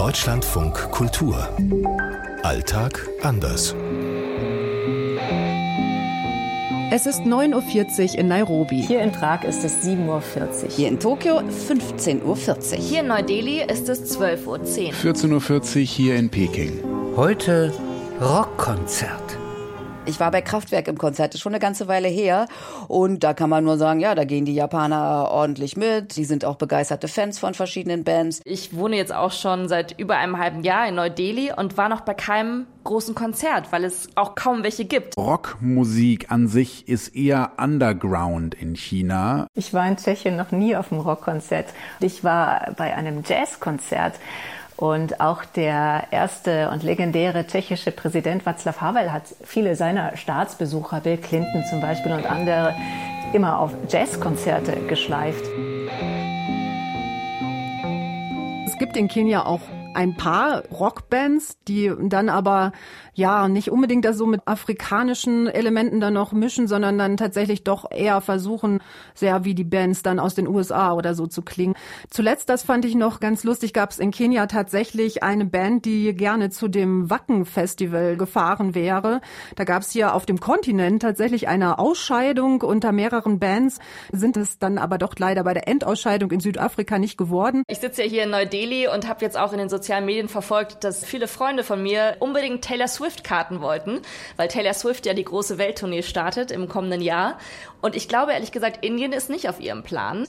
Deutschlandfunk Kultur. Alltag anders. Es ist 9.40 Uhr in Nairobi. Hier in Prag ist es 7.40 Uhr. Hier in Tokio 15.40 Uhr. Hier in Neu-Delhi ist es 12.10 Uhr. 14.40 Uhr hier in Peking. Heute Rockkonzert. Ich war bei Kraftwerk im Konzert, das ist schon eine ganze Weile her. Und da kann man nur sagen, ja, da gehen die Japaner ordentlich mit. Die sind auch begeisterte Fans von verschiedenen Bands. Ich wohne jetzt auch schon seit über einem halben Jahr in Neu-Delhi und war noch bei keinem großen Konzert, weil es auch kaum welche gibt. Rockmusik an sich ist eher underground in China. Ich war in Tschechien noch nie auf einem Rockkonzert. Ich war bei einem Jazzkonzert. Und auch der erste und legendäre tschechische Präsident Václav Havel hat viele seiner Staatsbesucher, Bill Clinton zum Beispiel und andere, immer auf Jazzkonzerte geschleift. Es gibt in Kenia auch ein paar Rockbands, die dann aber ja nicht unbedingt das so mit afrikanischen Elementen dann noch mischen, sondern dann tatsächlich doch eher versuchen, sehr wie die Bands dann aus den USA oder so zu klingen. Zuletzt, das fand ich noch ganz lustig, gab es in Kenia tatsächlich eine Band, die gerne zu dem Wacken-Festival gefahren wäre. Da gab es hier auf dem Kontinent tatsächlich eine Ausscheidung unter mehreren Bands, sind es dann aber doch leider bei der Endausscheidung in Südafrika nicht geworden. Ich sitze ja hier in Neu-Delhi und habe jetzt auch in den sozialen Medien verfolgt, dass viele Freunde von mir unbedingt Taylor Swift-Karten wollten, weil Taylor Swift ja die große Welttournee startet im kommenden Jahr. Und ich glaube ehrlich gesagt, Indien ist nicht auf ihrem Plan.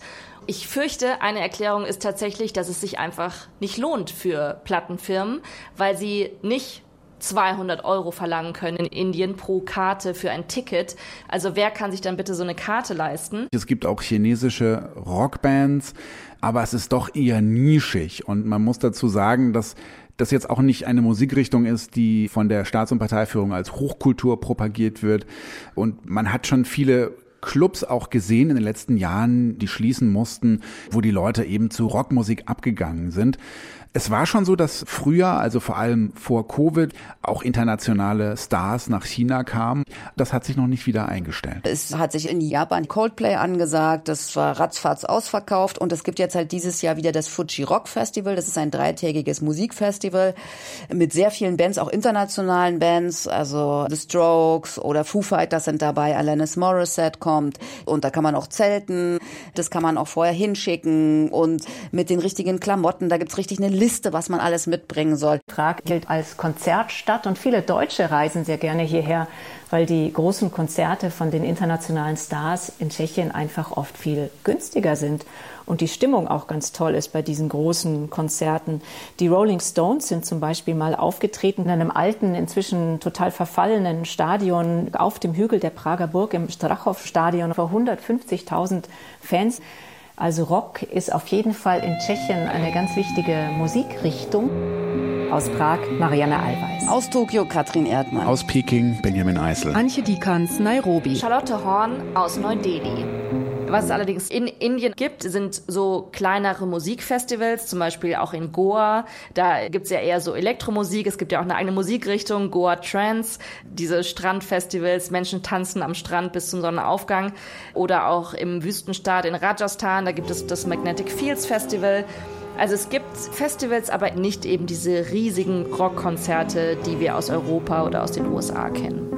Ich fürchte, eine Erklärung ist tatsächlich, dass es sich einfach nicht lohnt für Plattenfirmen, weil sie nicht 200 Euro verlangen können in Indien pro Karte für ein Ticket. Also wer kann sich dann bitte so eine Karte leisten? Es gibt auch chinesische Rockbands, aber es ist doch eher nischig und man muss dazu sagen, dass das jetzt auch nicht eine Musikrichtung ist, die von der Staats- und Parteiführung als Hochkultur propagiert wird. Und man hat schon viele Clubs auch gesehen in den letzten Jahren, die schließen mussten, wo die Leute eben zu Rockmusik abgegangen sind. Es war schon so, dass früher, also vor allem vor Covid, auch internationale Stars nach China kamen. Das hat sich noch nicht wieder eingestellt. Es hat sich in Japan Coldplay angesagt, das war ratzfatz ausverkauft und es gibt jetzt halt dieses Jahr wieder das Fuji Rock Festival. Das ist ein dreitägiges Musikfestival mit sehr vielen Bands, auch internationalen Bands, also The Strokes oder Foo Fighters sind dabei, Alanis Morissette kommt und da kann man auch zelten, das kann man auch vorher hinschicken und mit den richtigen Klamotten, da gibt's richtig eine Liste, was man alles mitbringen soll. Prag gilt als Konzertstadt und viele Deutsche reisen sehr gerne hierher, weil die großen Konzerte von den internationalen Stars in Tschechien einfach oft viel günstiger sind und die Stimmung auch ganz toll ist bei diesen großen Konzerten. Die Rolling Stones sind zum Beispiel mal aufgetreten in einem alten, inzwischen total verfallenen Stadion auf dem Hügel der Prager Burg im Strachow-Stadion vor 150.000 Fans. Also Rock ist auf jeden Fall in Tschechien eine ganz wichtige Musikrichtung. Aus Prag Marianne Allweis. Aus Tokio Katrin Erdmann. Aus Peking Benjamin Eisel. Antje Dikans, Nairobi. Charlotte Horn aus Neu-Delhi. Was es allerdings in Indien gibt, sind so kleinere Musikfestivals, zum Beispiel auch in Goa. Da gibt's ja eher so Elektromusik. Es gibt ja auch eine eigene Musikrichtung, Goa Trance. Diese Strandfestivals, Menschen tanzen am Strand bis zum Sonnenaufgang. Oder auch im Wüstenstaat in Rajasthan, da gibt es das Magnetic Fields Festival. Also es gibt Festivals, aber nicht eben diese riesigen Rockkonzerte, die wir aus Europa oder aus den USA kennen.